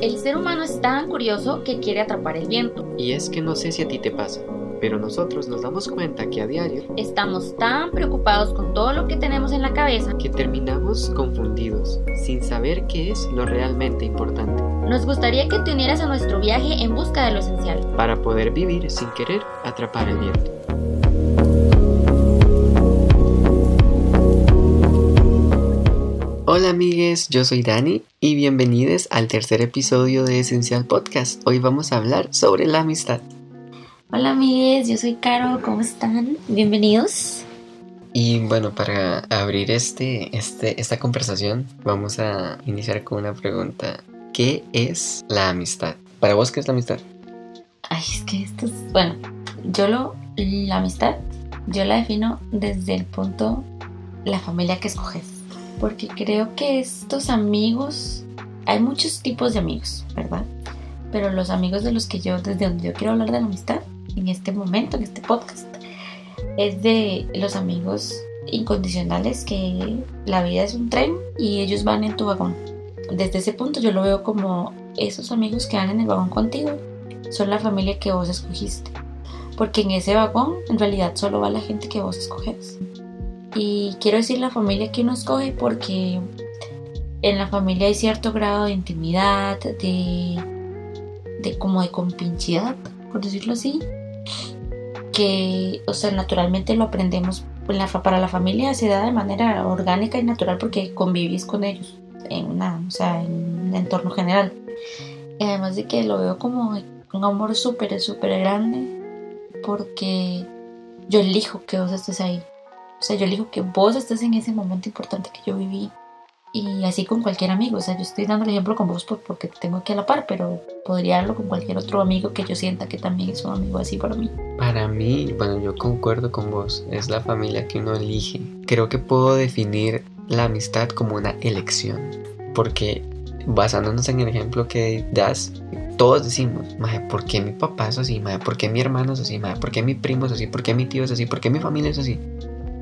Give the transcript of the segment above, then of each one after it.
El ser humano es tan curioso que quiere atrapar el viento. Y es que no sé si a ti te pasa, pero nosotros nos damos cuenta que a diario Estamos tan preocupados con todo lo que tenemos en la cabeza. que terminamos confundidos, sin saber qué es lo realmente importante, Nos gustaría que te unieras a nuestro viaje en busca de lo esencial. para poder vivir sin querer atrapar el viento. Hola amigues, yo soy Dani y bienvenidos al tercer episodio de Esencial Podcast. Hoy vamos a hablar sobre la amistad. Hola amigues, yo soy Caro, ¿cómo están? Bienvenidos. Y bueno, para abrir este, este, esta conversación, vamos a iniciar con una pregunta. ¿Qué es la amistad? Para vos, ¿qué es la amistad? Ay, es que esto es... Bueno, yo lo... La amistad, yo la defino desde el punto la familia que escoges. Porque creo que estos amigos... Hay muchos tipos de amigos, ¿verdad? Pero los amigos de los que yo, desde donde yo quiero hablar de la amistad, en este momento, en este podcast, es de los amigos incondicionales que la vida es un tren y ellos van en tu vagón. Desde ese punto yo lo veo como esos amigos que van en el vagón contigo son la familia que vos escogiste. Porque en ese vagón en realidad solo va la gente que vos escoges. Y quiero decir la familia que uno escoge porque en la familia hay cierto grado de intimidad, de, de como de compinchidad, por decirlo así. Que, o sea, naturalmente lo aprendemos. Para la familia se da de manera orgánica y natural porque convivís con ellos en, una, o sea, en un entorno general. Y además de que lo veo como un amor súper, súper grande porque yo elijo que vos estés ahí. O sea, yo elijo que vos estés en ese momento importante que yo viví. Y así con cualquier amigo. O sea, yo estoy dando el ejemplo con vos por- porque te tengo aquí a la par, pero podría darlo con cualquier otro amigo que yo sienta que también es un amigo así para mí. Para mí, bueno, yo concuerdo con vos, es la familia que uno elige. Creo que puedo definir la amistad como una elección, porque basándonos en el ejemplo que das, todos decimos, maje, ¿por qué mi papá es así? Maje, ¿por qué mi hermano es así? Maje, ¿por qué mi primo es así? ¿Por qué mi tío es así? ¿Por qué mi familia es así?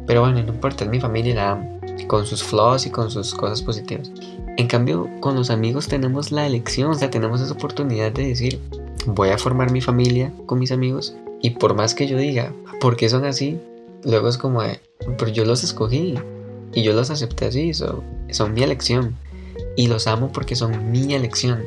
Pero bueno, no importa, es mi familia la amo, con sus flaws y con sus cosas positivas. En cambio, con los amigos tenemos la elección, o sea, tenemos esa oportunidad de decir, voy a formar mi familia con mis amigos y por más que yo diga, ¿por qué son así? Luego es como, de, pero yo los escogí y yo los acepté así, so- son mi elección y los amo porque son mi elección.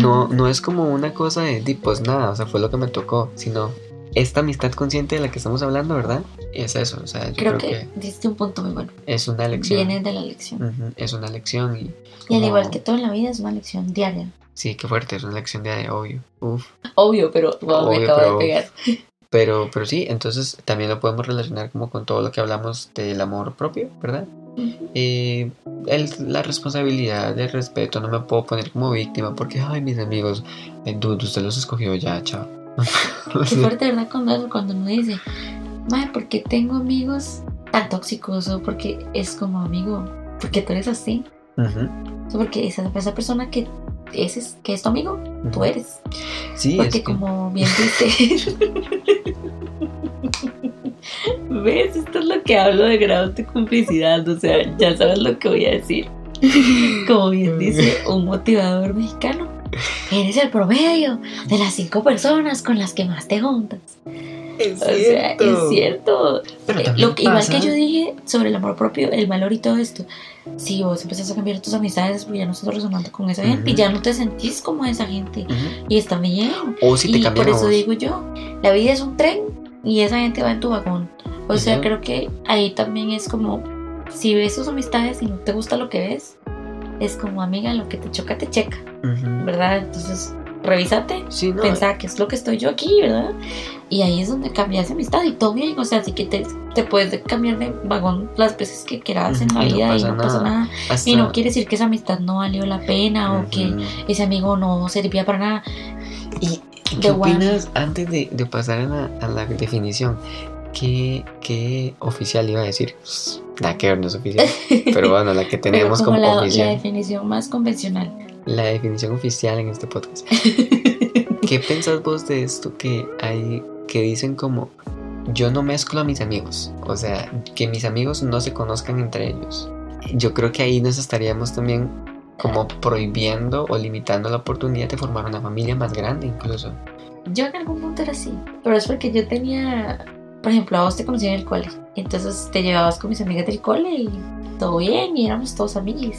No, no es como una cosa de, "Di, pues nada, o sea, fue lo que me tocó, sino esta amistad consciente de la que estamos hablando, ¿verdad? Es eso, o sea, yo Creo, creo, que, diste un punto muy bueno. es una elección. Viene de la lección. Es una elección y... Y al igual que todo en la vida es una lección diaria. Sí, qué fuerte, es una elección de obvio. Uf. Obvio, pero wow, me Obvio, acabo pero- de pegar. Pero, pero sí, entonces también lo podemos relacionar como con todo lo que hablamos del amor propio, ¿verdad? Eh, el- la responsabilidad, el respeto, no me puedo poner como víctima porque, ay, mis amigos, eh, dude, usted los escogió ya, chao. Qué fuerte, ¿verdad? Cuando, cuando uno dice, madre, ¿por qué tengo amigos tan tóxicos? O porque es como amigo, porque tú eres así. O porque esa, esa persona que es, que es tu amigo, tú eres. Sí, Porque es que- como bien dice... ¿Ves? Esto es lo que hablo de grados de complicidad. O sea, ya sabes lo que voy a decir. Como bien dice un motivador mexicano. Eres el promedio de las cinco personas con las que más te juntas. es O sea, es cierto. Pero Eh, lo que, igual que yo dije sobre el amor propio, el valor y todo esto. Si vos empezás a cambiar tus amistades, pues ya no estás resonando con esa gente y ya no te sentís como esa gente. Ujú. Y está bien. O si te y por eso digo yo, la vida es un tren y esa gente va en tu vagón. O sea, Ujú. creo que ahí también es como, si ves tus amistades y no te gusta lo que ves, es como amiga, lo que te choca, te checa, Ujú. ¿verdad? Entonces, revísate, Sí, no, pensá que es lo que estoy yo aquí, ¿verdad? Y ahí es donde cambias de amistad y todo bien, o sea, así que te, te puedes cambiar de vagón las veces que quieras en la y no vida y no pasa nada. nada. hasta- Y no quiere decir que esa amistad no valió la pena o que ese amigo no servía para nada. ¿Y qué opinas antes de, de pasar a la, a la definición? ¿Qué, qué oficial iba a decir? Nada que ver, no es oficial. Pero bueno, la que tenemos como como la, la oficial. definición más convencional. La definición oficial en este podcast. ¿Qué pensás vos de esto que hay que dicen como yo no mezclo a mis amigos? O sea, que mis amigos no se conozcan entre ellos. yo creo que ahí nos estaríamos también como prohibiendo o limitando la oportunidad de formar una familia más grande incluso. Yo en algún punto era así, pero es porque yo tenía, por ejemplo, a vos te conocí en el cole, entonces te llevabas con mis amigas del cole y todo bien y éramos todos amigos.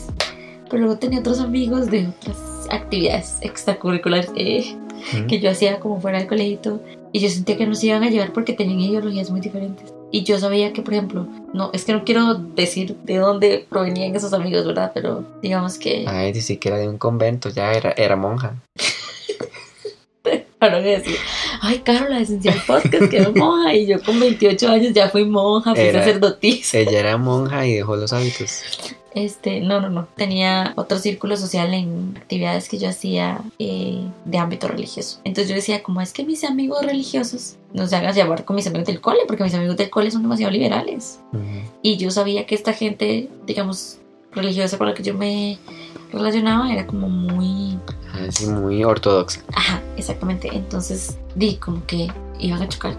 Pero luego tenía otros amigos de otras actividades extracurriculares eh, Ujú. que yo hacía como fuera del colegio y yo sentía que no se iban a llevar porque tenían ideologías muy diferentes. Y yo sabía que, por ejemplo, no, es que no quiero decir de dónde provenían esos amigos, ¿verdad? Pero digamos que... Ay, dice que era de un convento, ya era, era monja. Voy a decir, ay, Caro, la esencial podcast quedó monja y yo con 28 años ya fui monja, fui Era- sacerdotisa. Ella era monja y dejó los hábitos. Este, no, no, no. Tenía otro círculo social en actividades que yo hacía eh, de ámbito religioso. Entonces yo decía, como es que mis amigos religiosos no se hagan llevar con mis amigos del cole, porque mis amigos del cole son demasiado liberales. Ujú. Y yo sabía que esta gente, digamos, religiosa con la que yo me relacionaba era como muy Así muy ortodoxa. Ajá, exactamente. Entonces di como que iban a chocar.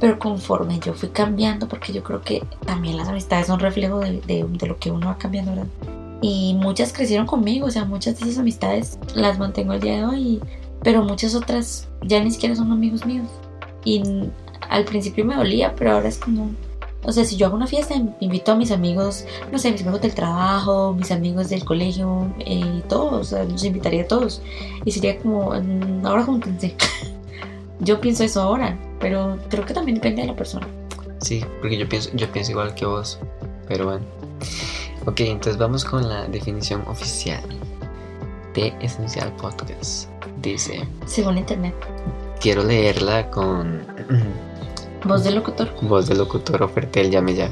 Pero conforme yo fui cambiando, porque yo creo que también las amistades son reflejo de, de- de lo que uno va cambiando, ¿verdad? Y muchas crecieron conmigo, o sea, muchas de esas amistades las mantengo el día de hoy, pero muchas otras ya ni siquiera son amigos míos. Y al principio me dolía, pero ahora es como, o sea, si yo hago una fiesta, invito a mis amigos, no sé, mis amigos del trabajo, mis amigos del colegio, eh, todos, o sea, los invitaría a todos. Y sería como, "Mm, ahora júntense. Yo pienso eso ahora, pero creo que también depende de la persona. Sí, porque yo pienso, yo pienso igual que vos. Pero bueno. Ok, entonces vamos con la definición oficial de Esencial Podcast. Dice, Según internet. quiero leerla con Voz del locutor. voz de locutor Ofertel, llame ya.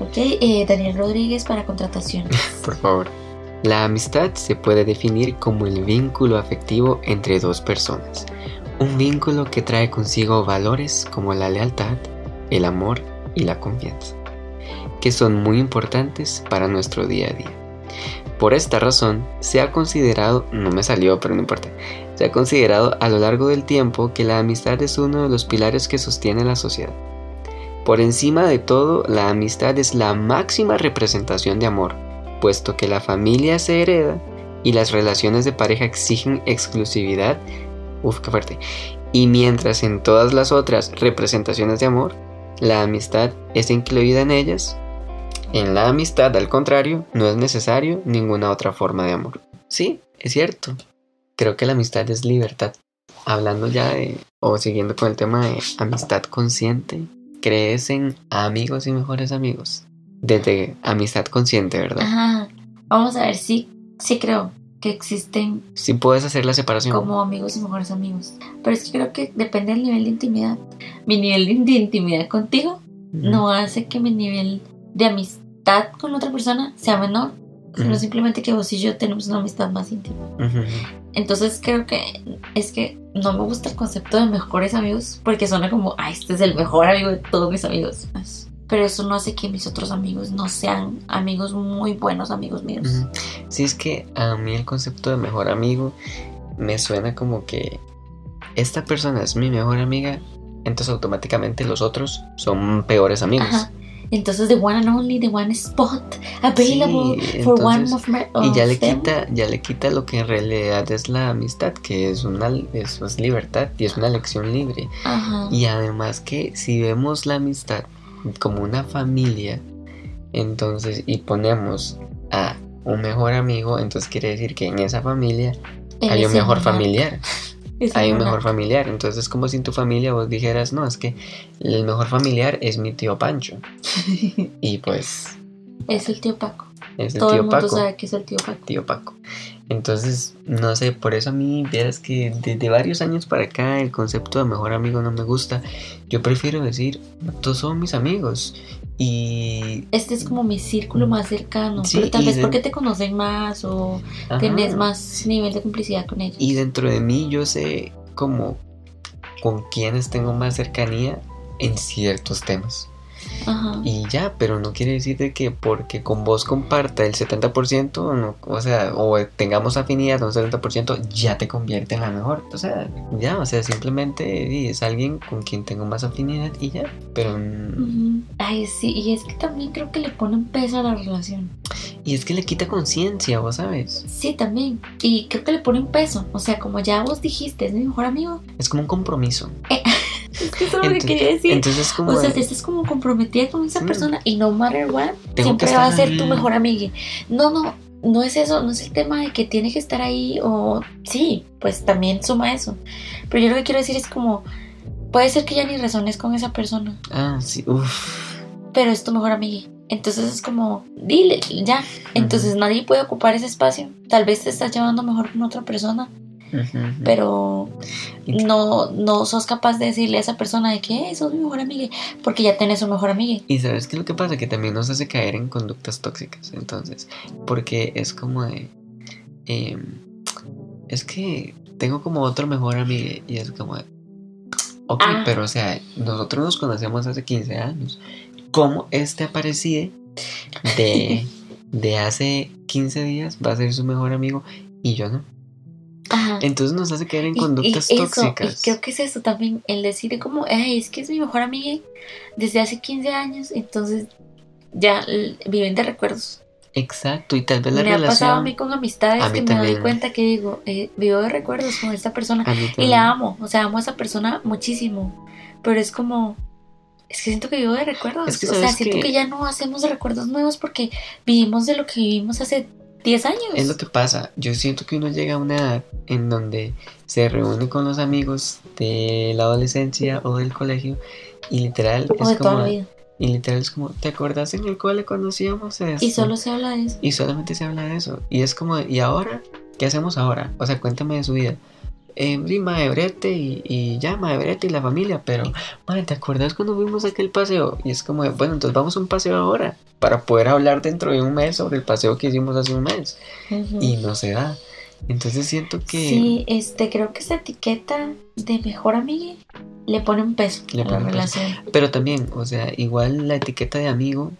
Ok, eh, Daniel Rodríguez para contrataciones. Por favor. La amistad se puede definir como el vínculo afectivo entre dos personas. Un vínculo que trae consigo valores como la lealtad, el amor y la confianza, que son muy importantes para nuestro día a día. Por esta razón, se ha considerado, no me salió, pero no importa, se ha considerado a lo largo del tiempo que la amistad es uno de los pilares que sostiene la sociedad. Por encima de todo, la amistad es la máxima representación de amor, puesto que la familia se hereda y las relaciones de pareja exigen exclusividad. Uf, qué fuerte. Y mientras en todas las otras representaciones de amor, la amistad es incluida en ellas, en la amistad, al contrario, no es necesario ninguna otra forma de amor. Sí, es cierto. Creo que la amistad es libertad. Hablando ya de, o siguiendo con el tema de amistad consciente, ¿crees en amigos y mejores amigos? Desde amistad consciente, ¿verdad? Ajá. Vamos a ver si sí creo que existen Sí puedes hacer la separación. como amigos y mejores amigos. Pero es que creo que depende del nivel de intimidad. Mi nivel de intimidad contigo no hace que mi nivel de amistad con otra persona sea menor, sino simplemente que vos y yo tenemos una amistad más íntima. Entonces creo que es que no me gusta el concepto de mejores amigos porque suena como, ah, este es el mejor amigo de todos mis amigos. Pero eso no hace que mis otros amigos no sean amigos muy buenos amigos míos. Ujú. Sí, es que a mí el concepto de mejor amigo me suena como que esta persona es mi mejor amiga, entonces automáticamente los otros son peores amigos. Ajá. Entonces, the one and only, the one spot available Sí, for one of, my, Y ya of le them. quita, ya le quita lo que en realidad es la amistad, que es una es, es libertad y es una elección libre. Ajá. Y además que si vemos la amistad como una familia, entonces y ponemos a un mejor amigo, entonces quiere decir que en esa familia hay un mejor familiar. Hay un mejor familiar. Entonces es como si en tu familia vos dijeras, no, es que el mejor familiar es mi tío Pancho. Y pues es el tío Paco. es el Todo el tío mundo Paco. sabe que es el tío Paco. Tío Paco. Entonces, no sé, por eso a mí, vieras que desde varios años para acá el concepto de mejor amigo no me gusta. Yo prefiero decir, todos son mis amigos. Y... Este es como mi círculo más cercano. Sí, pero tal vez de- porque te conocen más o ajá. tenés más nivel de complicidad con ellos. Y dentro de mí yo sé como con quienes tengo más cercanía en ciertos temas. Ajá. Y ya, pero no quiere decir de que porque con vos comparta el 70%, no, o sea, o tengamos afinidad un 70%, ya te convierte en la mejor. O sea, ya, o sea, simplemente es alguien con quien tengo más afinidad y ya. Pero. mm, Ujú. Ay, sí, y es que también creo que le ponen peso a la relación. Y es que le quita conciencia, vos sabes. Sí, también. Y creo que le ponen peso. O sea, como ya vos dijiste, es mi mejor amigo. Es como un compromiso. Que eso es lo que quería decir. Entonces es como. O sea, te estás como comprometida con esa persona y no matter what, siempre va a ser tu mejor amiga. No, no, no es eso, no es el tema de que tiene que estar ahí o sí, pues también suma eso. Pero yo lo que quiero decir es como, puede ser que ya ni resones con esa persona, Ah, sí, uff. pero es tu mejor amiga. Entonces es como, dile, ya. Entonces nadie puede ocupar ese espacio. Tal vez te estás llevando mejor con otra persona, pero no, no sos capaz de decirle a esa persona de que "Eh, sos mi mejor amiga, porque ya tenés un mejor amiga. Y sabes qué es lo que pasa, que también nos hace caer en conductas tóxicas, entonces, porque es como de, em, es que tengo como otro mejor amigo y es como de, ok, Ah. pero o sea, nosotros nos conocemos hace 15 años, ¿cómo este aparecido de, de hace 15 días va a ser su mejor amigo y yo no? Ajá. Entonces nos hace caer en Y- conductas y eso, tóxicas. Y creo que es eso también, el decir como, "Ay, es que es mi mejor amiga desde hace 15 años, entonces ya viven de recuerdos. Exacto, y tal vez la me ha pasado a relación... mí con amistades mí que me doy también. cuenta que digo, eh, vivo de recuerdos con esta persona y también. la amo, o sea, amo a esa persona muchísimo, pero es como... Es que siento que vivo de recuerdos. Es que o sea, siento que- que ya no hacemos recuerdos nuevos porque vivimos de lo que vivimos hace 10 años. Es lo que pasa. Yo siento que uno llega a una edad en donde se reúne con los amigos de la adolescencia o del colegio y literal o es de toda como la vida. y literal es como ¿te acuerdas en el cole cuando hacíamos esto? Y solo se habla de eso. y solamente se habla de eso y es como y ahora qué hacemos ahora o sea cuéntame de su vida eh, sí, mae, brete y, y ya, mae, brete y la familia, pero, mae, ¿te acuerdas cuando fuimos a aquel paseo? Y es como, de, bueno, entonces vamos a un paseo ahora, para poder hablar dentro de un mes sobre el paseo que hicimos hace un mes y no se da. Entonces siento que Sí, este, creo que esa etiqueta de mejor amiga le pone un peso Le pone un peso. relación. pero también, o sea, igual la etiqueta de amigo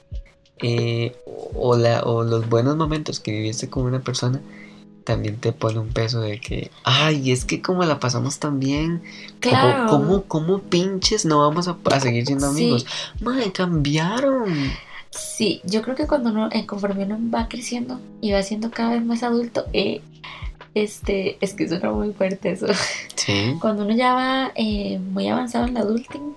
eh, o la o los buenos momentos que viviste con una persona también te pone un peso de que, ay, es que como la pasamos tan bien, Claro. ¿cómo, cómo, pinches no vamos a, a seguir siendo Sí. amigos? Madre, cambiaron. Sí, yo creo que cuando uno, eh, conforme uno va creciendo y va siendo cada vez más adulto, eh, este, es que suena muy fuerte eso. Sí. Cuando uno ya va eh, muy avanzado en la adulting,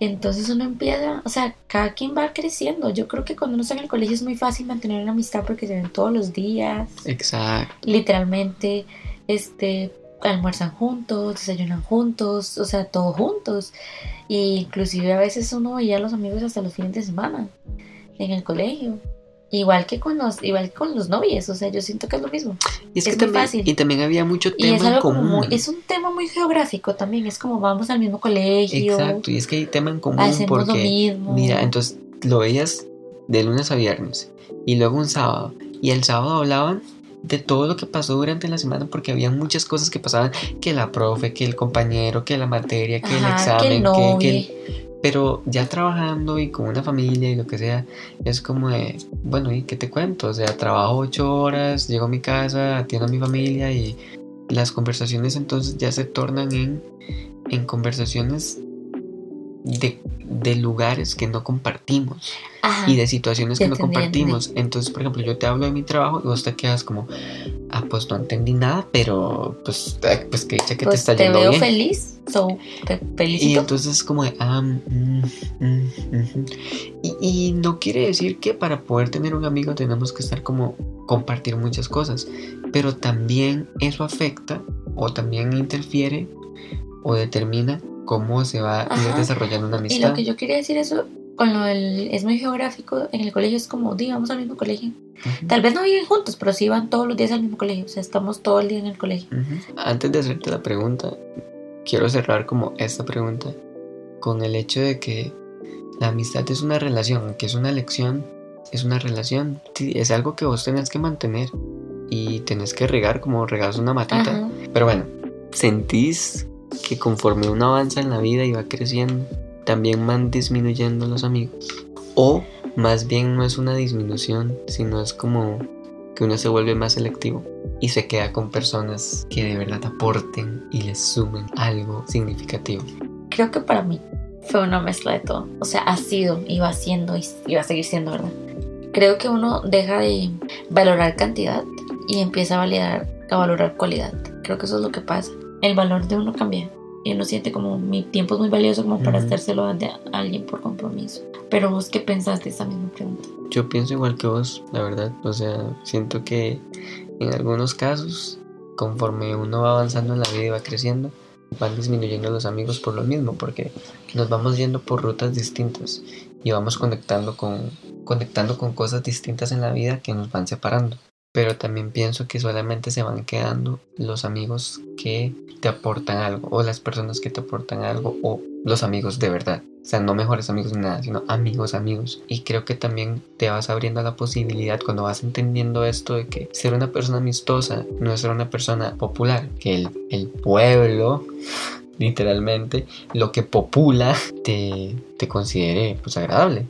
entonces uno empieza, o sea, cada quien va creciendo. Yo creo que cuando uno está en el colegio es muy fácil mantener una amistad porque se ven todos los días, Exacto. literalmente, este, almuerzan juntos, desayunan juntos, o sea, todos juntos. Y inclusive a veces uno veía a los amigos hasta los fines de semana en el colegio. Igual que con los, igual que con los novios, o sea, yo siento que es lo mismo. Y es, Es que muy también, fácil. y también había mucho Y tema es en común. muy- es un tema muy geográfico también, es como vamos al mismo colegio, Exacto, y es que hay tema en común hacemos lo porque mismo. Mira, entonces lo veías de lunes a viernes y luego un sábado. Y el sábado hablaban de todo lo que pasó durante la semana porque había muchas cosas que pasaban, que la profe, que el compañero, que la materia, que el examen, que el que, novio. que el- Pero ya trabajando y con una familia y lo que sea, es como de, bueno, ¿y qué te cuento? O sea, trabajo ocho horas, llego a mi casa, atiendo a mi familia y las conversaciones entonces ya se tornan en, en conversaciones de, de lugares que no compartimos Ajá. y de situaciones que no entendí, compartimos. Entonces, por ejemplo, yo te hablo de mi trabajo y vos te quedas como, ah, pues no entendí nada, pero pues, pues que que te pues está te yendo veo bien. feliz, so, te Y felicito. entonces es como de, ah, mm, mm, ujú. y, y no quiere decir que para poder tener un amigo tenemos que estar como compartir muchas cosas, pero también eso afecta o también interfiere o determina cómo se va a ir desarrollando una Y amistad. lo que yo quería decir eso con lo del es muy geográfico en el colegio es como, digamos al mismo colegio. Ujú. Tal vez no viven juntos, pero sí van todos los días al mismo colegio, o sea, estamos todo el día en el colegio. Ujú. Antes de hacerte la pregunta, quiero cerrar como esta pregunta con el hecho de que la amistad es una relación, que es una elección, es una relación, es algo que vos tenés que mantener y tenés que regar como regas una matita. Pero bueno, sentís que conforme uno avanza en la vida y va creciendo, también van disminuyendo los amigos. O más bien no es una disminución, sino es como que uno se vuelve más selectivo y se queda con personas que de verdad aporten y les sumen algo significativo. Creo que para mí fue una mezcla de todo. O sea, ha sido, iba siendo y va a seguir siendo, ¿verdad? Creo que uno deja de valorar cantidad y empieza a valorar, a valorar cualidad. Creo que eso es lo que pasa. El valor de uno cambia y uno siente como mi tiempo es muy valioso como para hacérselo a, alguien por compromiso. Pero vos qué pensás de esa misma pregunta? Yo pienso igual que vos, la verdad. O sea, siento que en algunos casos, conforme uno va avanzando en la vida y va creciendo, van disminuyendo los amigos por lo mismo, porque nos vamos yendo por rutas distintas y vamos conectando con, conectando con cosas distintas en la vida que nos van separando pero también pienso que solamente se van quedando los amigos que te aportan algo o las personas que te aportan algo o los amigos de verdad. O sea, no mejores amigos ni nada, sino amigos, amigos. Y creo que también te vas abriendo la posibilidad cuando vas entendiendo esto de que ser una persona amistosa no es ser una persona popular, que el, el pueblo literalmente, lo que popula te, te considere pues agradable.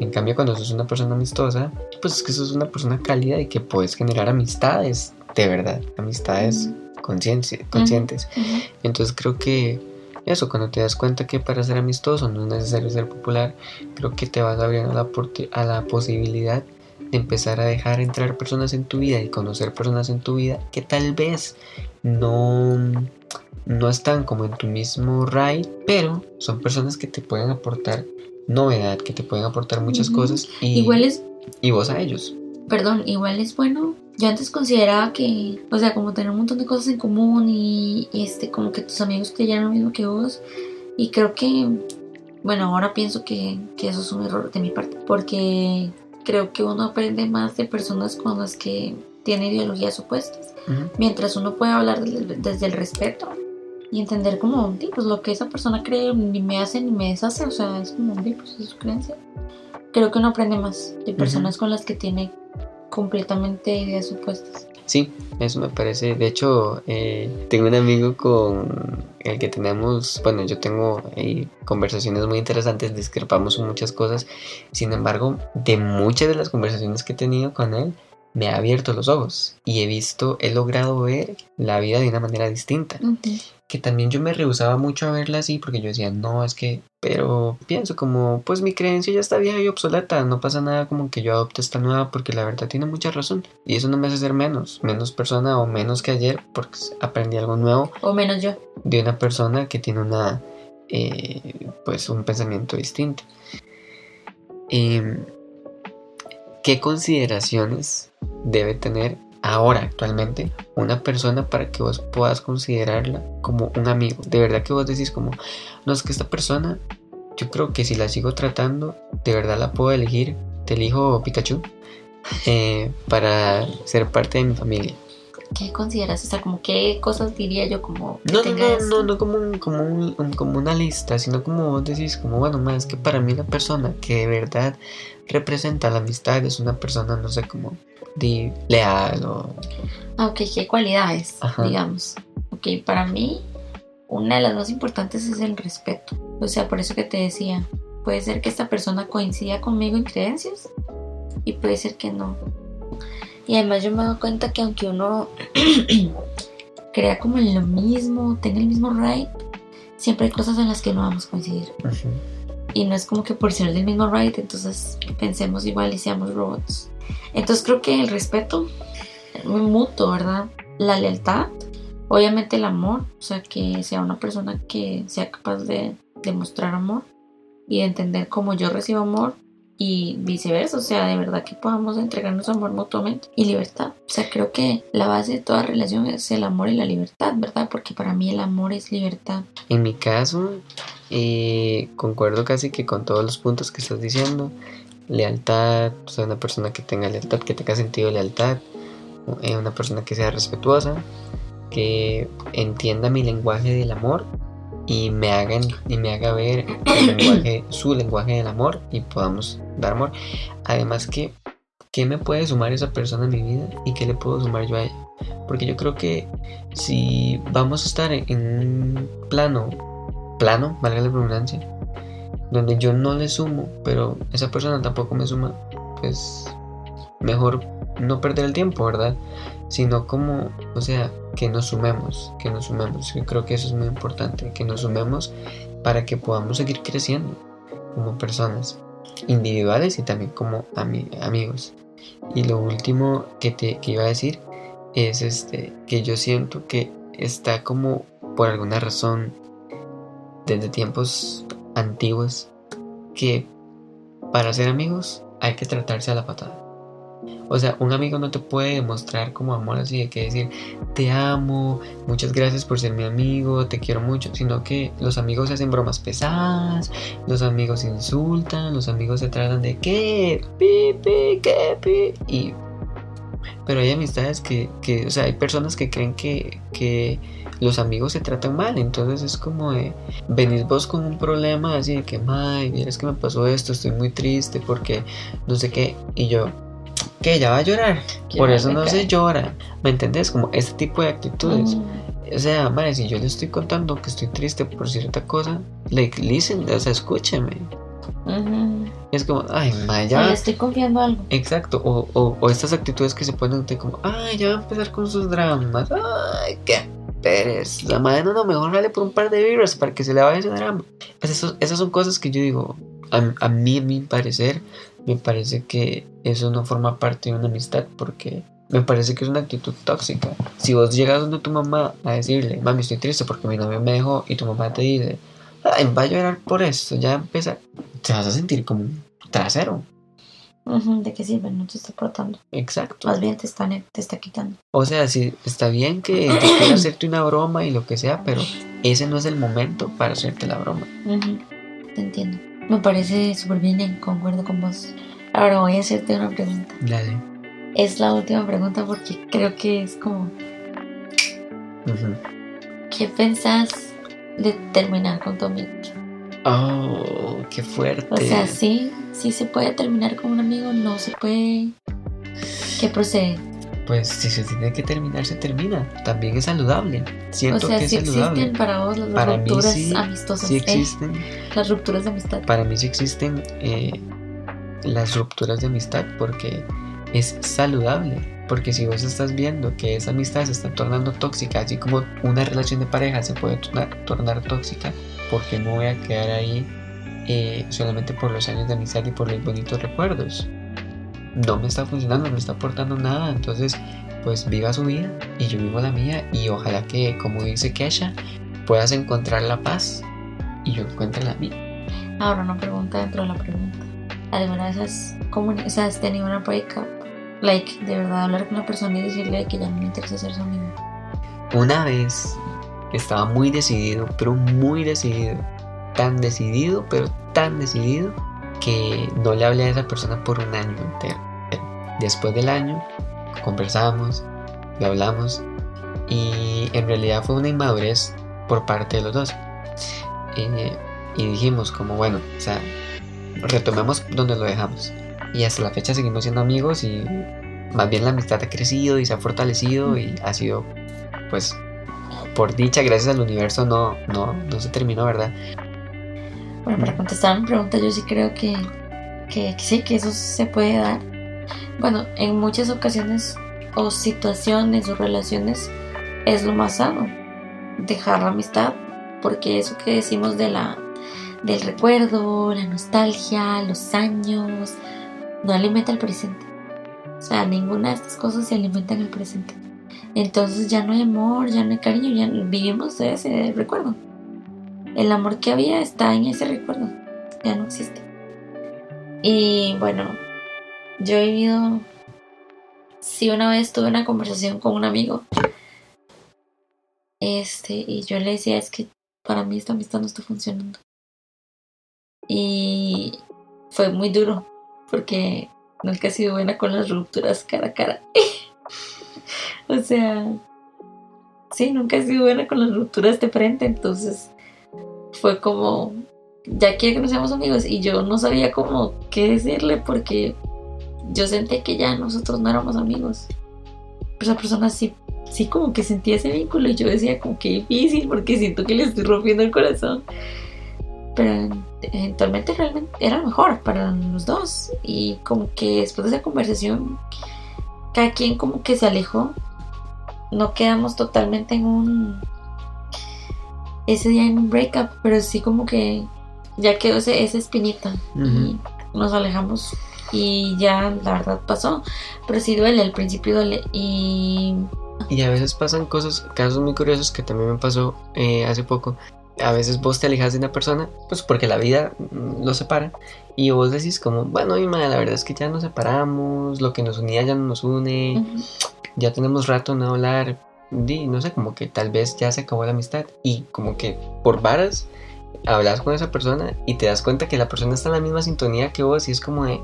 En cambio, cuando sos una persona amistosa, pues es que sos una persona cálida y que puedes generar amistades, de verdad, amistades conscientes. Entonces creo que eso, cuando te das cuenta que para ser amistoso no es necesario ser popular, creo que te vas abriendo a la, a la posibilidad de empezar a dejar entrar personas en tu vida y conocer personas en tu vida que tal vez no no están como en tu mismo ride, pero son personas que te pueden aportar novedad, que te pueden aportar muchas cosas y, igual es, y vos a ellos. Perdón, igual es bueno. Yo antes consideraba que, o sea, como tener un montón de cosas en común y, este, como que tus amigos creyeran lo mismo que vos. Y creo que, bueno, ahora pienso que, que eso es un error de mi parte, porque creo que uno aprende más de personas con las que tiene ideologías opuestas. Mientras uno puede hablar desde el respeto, y entender como, pues lo que esa persona cree ni me hace ni me deshace, o sea, es como, pues es su creencia. Creo que uno aprende más de personas con las que tiene completamente ideas opuestas. Sí, eso me parece. De hecho, eh, tengo un amigo con el que tenemos, bueno, yo tengo ahí conversaciones muy interesantes, discrepamos en muchas cosas. Sin embargo, de muchas de las conversaciones que he tenido con él, me ha abierto los ojos y he visto, he logrado ver la vida de una manera distinta que también yo me rehusaba mucho a verla así porque yo decía, no, es que, pero pienso como, pues mi creencia ya está vieja y obsoleta, no pasa nada como que yo adopte esta nueva porque la verdad tiene mucha razón y eso no me hace ser menos, menos persona o menos que ayer porque aprendí algo nuevo. O menos yo. De una persona que tiene una, eh, pues un pensamiento distinto. Em, ¿Qué consideraciones debe tener ahora actualmente una persona para que vos puedas considerarla como un amigo. De verdad que vos decís como, no es que esta persona, yo creo que si la sigo tratando, de verdad la puedo elegir, te elijo Pikachu eh, para ser parte de mi familia. ¿Qué consideras? O sea, como qué cosas diría yo como... No, no, no, no, no, como, como, como una lista, sino como vos decís, como bueno, más que para mí la persona que de verdad representa la amistad es una persona, no sé, como de leal o... Ah, ok, ¿qué cualidades, digamos? Ok, para mí una de las más importantes es el respeto. O sea, por eso que te decía, puede ser que esta persona coincida conmigo en creencias y puede ser que no. Y además yo me doy cuenta que aunque uno crea como en lo mismo, tenga el mismo right, siempre hay cosas en las que no vamos a coincidir. Y no es como que por ser del mismo right, entonces pensemos igual y seamos robots. Entonces creo que el respeto muy mutuo, ¿verdad? La lealtad, obviamente el amor, o sea, que sea una persona que sea capaz de demostrar amor y de entender cómo yo recibo amor y viceversa, o sea, de verdad que podamos entregarnos amor mutuamente y libertad. O sea, creo que la base de toda relación es el amor y la libertad, ¿verdad? Porque para mí el amor es libertad. En mi caso, eh, concuerdo casi que con todos los puntos que estás diciendo lealtad, o sea, una persona que tenga lealtad, que tenga sentido de lealtad, eh, una persona que sea respetuosa, que entienda mi lenguaje del amor y me haga, y me haga ver su lenguaje del amor y podamos dar amor. Además que, ¿qué me puede sumar esa persona en mi vida y qué le puedo sumar yo a ella? Porque yo creo que si vamos a estar en un plano, plano, valga la redundancia, donde yo no le sumo, pero esa persona tampoco me suma, pues mejor no perder el tiempo, ¿verdad? Sino como, o sea, que nos sumemos, que nos sumemos. Yo creo que eso es muy importante, que nos sumemos para que podamos seguir creciendo como personas individuales y también como amigos. Y lo último que te que iba a decir es este que yo siento que está como por alguna razón desde tiempos antiguos que para ser amigos hay que tratarse a la patada. O sea, un amigo no te puede demostrar como amor así de que decir te amo, muchas gracias por ser mi amigo, te quiero mucho, sino que los amigos hacen bromas pesadas, los amigos insultan, los amigos se tratan de qué, pi, pi, qué, pi, y pero hay amistades que, que, o sea, hay personas que creen que, que los amigos se tratan mal. Entonces es como de, venís vos con un problema así de que, ay, es que me pasó esto, estoy muy triste porque no sé qué. Y yo, que ya va a llorar. Por eso no se llora. ¿Me entendés? Como este tipo de actitudes. O sea, madre, si yo le estoy contando que estoy triste por cierta cosa, like, listen, o sea, escúcheme. Es como, ay, madre, ya. le estoy confiando algo. Exacto. O, o, o, estas actitudes que se ponen como, ay, ya va a empezar con sus dramas. Ay, qué Pérez. La madre no, no, mejor dale por un par de vibras para que se le vaya ese drama. Pues eso, esas son cosas que yo digo, a, a mí, a mi parecer, me parece que eso no forma parte de una amistad porque me parece que es una actitud tóxica. Si vos llegas donde tu mamá a decirle, mami, estoy triste porque mi novio me dejó y tu mamá te dice, ay, va a llorar por esto, ya empieza, te vas a sentir como un trasero. ¿De qué sirve? No te está aportando. Exacto. Más bien te está, te está quitando. O sea, sí, está bien que te quiera hacerte una broma y lo que sea, pero ese no es el momento para hacerte la broma. Te entiendo. Me parece súper bien, concuerdo con vos. Ahora voy a hacerte una pregunta. Dale. Es la última pregunta porque creo que es como... ¿Qué pensás de terminar con tu amigo? Oh, qué fuerte. O sea, sí, sí se puede terminar con un amigo, no se puede. ¿Qué procede? Pues si se tiene que terminar, se termina. También es saludable. Siento o sea, que es saludable. existen para vos las Para rupturas mí sí, amistosas. sí ¿eh? existen. Las rupturas de amistad. Para mí sí existen eh, las rupturas de amistad porque es saludable. Porque si vos estás viendo que esa amistad se está tornando tóxica, así como una relación de pareja se puede tornar, tornar tóxica, ¿por qué no voy a quedar ahí eh, solamente por los años de amistad y por los bonitos recuerdos? No me está funcionando, no me está aportando nada, entonces pues viva su vida y yo vivo la mía y ojalá que, como dice Kesha, puedas encontrar la paz y yo encuentre la mía. Ahora una pregunta dentro de la pregunta. ¿Alguna vez has, o sea, has tenido una breakup? Like, de verdad hablar con la persona y decirle que ya no me interesa ser su amigo. Una vez estaba muy decidido, pero muy decidido, tan decidido, pero tan decidido, que no le hablé a esa persona por un año entero. Después del año, conversamos, le hablamos, y en realidad fue una inmadurez por parte de los dos. Eh, y dijimos como, bueno, o sea, retomemos donde lo dejamos. Y hasta la fecha seguimos siendo amigos y más bien la amistad ha crecido y se ha fortalecido y ha sido, pues, por dicha, gracias al universo, no, no, no se terminó, ¿verdad? Bueno, para contestar mi pregunta, yo sí creo que, que, que sí, que eso se puede dar. Bueno, en muchas ocasiones o situaciones o relaciones es lo más sano. Dejar la amistad, porque eso que decimos de la, del recuerdo, la nostalgia, los años, no alimenta el presente. O sea, ninguna de estas cosas se alimenta en el presente. Entonces ya no hay amor, ya no hay cariño, ya vivimos de ese recuerdo. El amor que había está en ese recuerdo, ya no existe. Y bueno, yo he vivido, sí una vez tuve una conversación con un amigo, este, y yo le decía es que para mí esta amistad no está funcionando. Y fue muy duro, porque nunca he sido buena con las rupturas cara a cara. o sea, sí, nunca he sido buena con las rupturas de frente, entonces fue como, ya quiero que nos seamos amigos y yo no sabía cómo qué decirle porque yo sentía que ya nosotros no éramos amigos. Esa persona sí, sí como que sentía ese vínculo y yo decía como que difícil porque siento que le estoy rompiendo el corazón. Pero eventualmente realmente era mejor para los dos. Y como que después de esa conversación, cada quien como que se alejó. No quedamos totalmente en un... Ese día en un breakup, pero sí como que ya quedó ese, esa espinita. Y nos alejamos y ya la verdad pasó. Pero sí duele, al principio duele. Y y a veces pasan cosas, casos muy curiosos que también me pasó eh, hace poco. A veces vos te alejas de una persona, pues porque la vida mm, lo separa. Y vos decís como, bueno, mi madre, la verdad es que ya nos separamos, lo que nos unía ya no nos une, ya tenemos rato no hablar. Y no sé, como que tal vez ya se acabó la amistad. Y como que por varas hablas con esa persona y te das cuenta que la persona está en la misma sintonía que vos y es como de,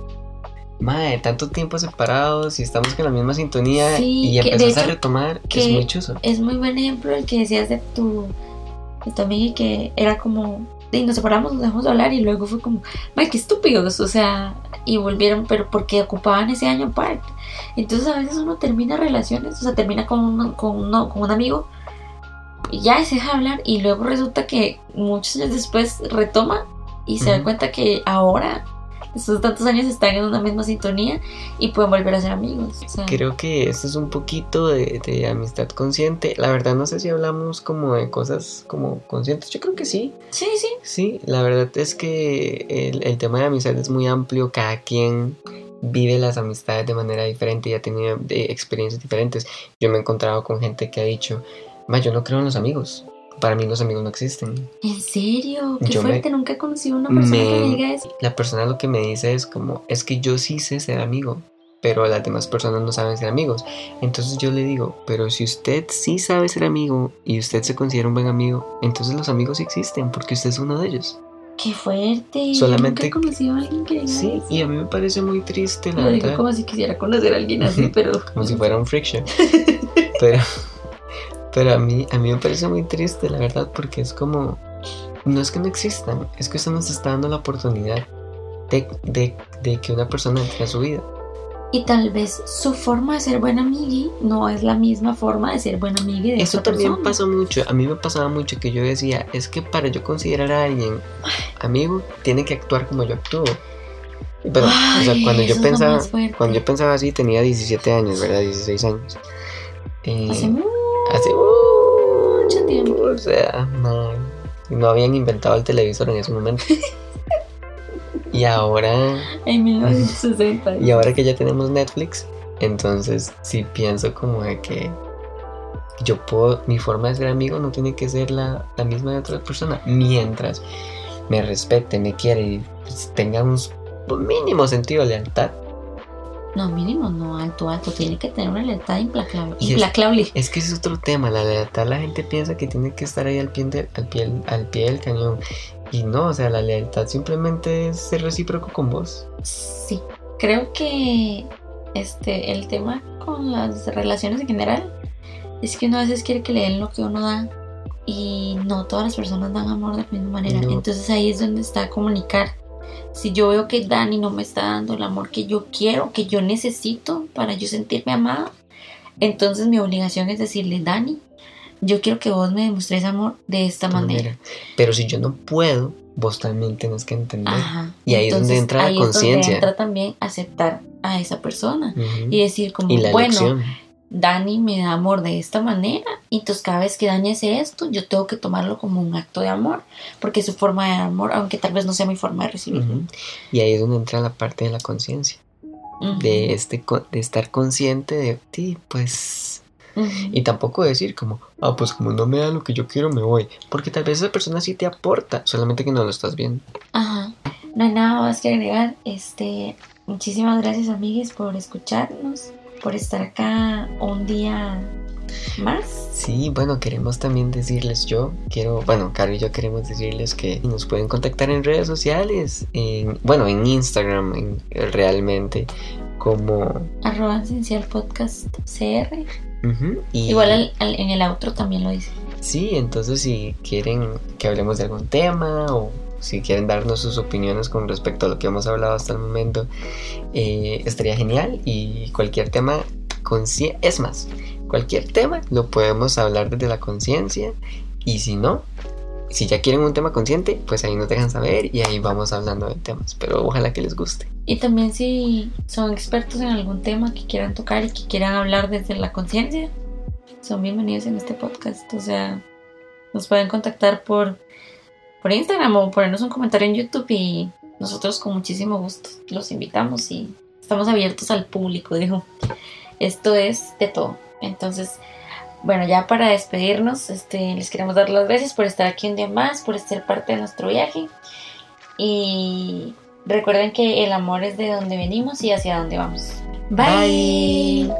madre, tanto tiempo separados y estamos con la misma sintonía y empezás a retomar, que es muy chuso. Es muy buen ejemplo el que decías de tu, de tu amiga que era como, y nos separamos, nos dejamos de hablar y luego fue como, madre, qué estúpidos, o sea, y volvieron, pero porque ocupaban ese año aparte. Entonces a veces uno termina relaciones, o sea, termina con un, con, con un amigo y ya se deja hablar y luego resulta que muchos años después retoma y se da cuenta que ahora estos tantos años están en una misma sintonía y pueden volver a ser amigos. Creo que esto es un poquito de, amistad consciente. La verdad no sé si hablamos como de cosas como conscientes. Yo creo que sí. Sí, sí. Sí, la verdad es que el, el tema de amistad es muy amplio. Cada quien vive las amistades de manera diferente y ha tenido experiencias diferentes. Yo me he encontrado con gente que ha dicho, yo no creo en los amigos para mí los amigos no existen. ¿En serio? Qué fuerte, nunca he conocido una persona que me diga eso. La persona lo que me dice es como, es que yo sí sé ser amigo, pero las demás personas no saben ser amigos. Entonces yo le digo, pero si usted sí sabe ser amigo y usted se considera un buen amigo, entonces los amigos sí existen porque usted es uno de ellos. Qué fuerte. Solamente. Nunca he conocido a alguien que diga Sí, y a mí me parece muy triste, la Lo digo como si quisiera conocer a alguien así, pero. como si fuera un friction. pero. Pero a mí, a mí me parece muy triste, la verdad, porque es como, no es que no existan, es que usted nos está dando la oportunidad de, que una persona entre a su vida. Y tal vez su forma de ser buena amiga no es la misma forma de ser buena amiga de Eso también pasa mucho. A mí me pasaba mucho que yo decía, es que para yo considerar a alguien amigo, tiene que actuar como yo actúo. Pero, o sea, cuando yo pensaba, cuando yo pensaba así, tenía 17 años, ¿verdad? 16 años. Eh, Hace mucho tiempo. O sea, no, no habían inventado el televisor en ese momento. y ahora. En 1960. Y ahora que ya tenemos Netflix, entonces sí pienso como de que yo puedo. Mi forma de ser amigo no tiene que ser la, misma de otra persona. Mientras me respete, me quiere y pues, tenga un mínimo sentido de lealtad no, mínimo, no, alto, alto. Tiene que tener una lealtad implacable. implacable. Es, que ese es otro tema. La lealtad, la gente piensa que tiene que estar ahí al pie, al pie, al pie del cañón. Y no, o sea, la lealtad simplemente es ser recíproco con vos. Sí, creo que este, el tema con las relaciones en general es que uno a veces quiere que le den lo que uno da y no todas las personas dan amor de la misma manera. Entonces ahí es donde está comunicar si yo veo que Dani no me está dando el amor que yo quiero, que yo necesito para yo sentirme amada, entonces mi obligación es decirle, Dani, yo quiero que vos me demuestres amor de esta manera. Pero si yo no puedo, vos también tienes que entender. Y ahí es donde entra la conciencia. Ahí es donde entra también aceptar a esa persona y decir como, bueno, Dani me da amor de esta manera, y entonces cada vez que Dani hace esto, yo tengo que tomarlo como un acto de amor, porque es su forma de amor, aunque tal vez no sea mi forma de recibirlo. Y ahí es donde entra la parte de la conciencia, de, este, de estar consciente de ti, pues... Y tampoco decir como, ah, pues como no me da lo que yo quiero, me voy. Porque tal vez esa persona sí te aporta, solamente que no lo estás viendo. Ajá. No hay nada más que agregar. Este, muchísimas gracias, amigues, por escucharnos por estar acá un día más. Sí, bueno, queremos también decirles, yo quiero, bueno, Caro y yo queremos decirles que nos pueden contactar en redes sociales, en, bueno, en Instagram en, realmente, como... Arroba Esencial Podcast CR. Igual en el outro también lo dice. Sí, entonces si quieren que hablemos de algún tema o si quieren darnos sus opiniones con respecto a lo que hemos hablado hasta el momento, eh, estaría genial. Y cualquier tema, es más, cualquier tema lo podemos hablar desde la conciencia. Y si no, si ya quieren un tema consciente, pues ahí nos dejan saber y ahí vamos hablando de temas. Pero ojalá que les guste. Y también si son expertos en algún tema que quieran tocar y que quieran hablar desde la conciencia, son bienvenidos en este podcast. O sea, nos pueden contactar por, por Instagram o ponernos un comentario en YouTube y nosotros con muchísimo gusto los invitamos y estamos abiertos al público, dijo. Esto es de todo. Entonces, bueno, ya para despedirnos, este, les queremos dar las gracias por estar aquí un día más, por ser parte de nuestro viaje. Y recuerden que el amor es de donde venimos y hacia dónde vamos. Bye.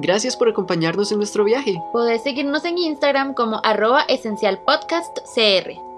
Gracias por acompañarnos en nuestro viaje. Podés seguirnos en Instagram como arroba esencialpodcastcr.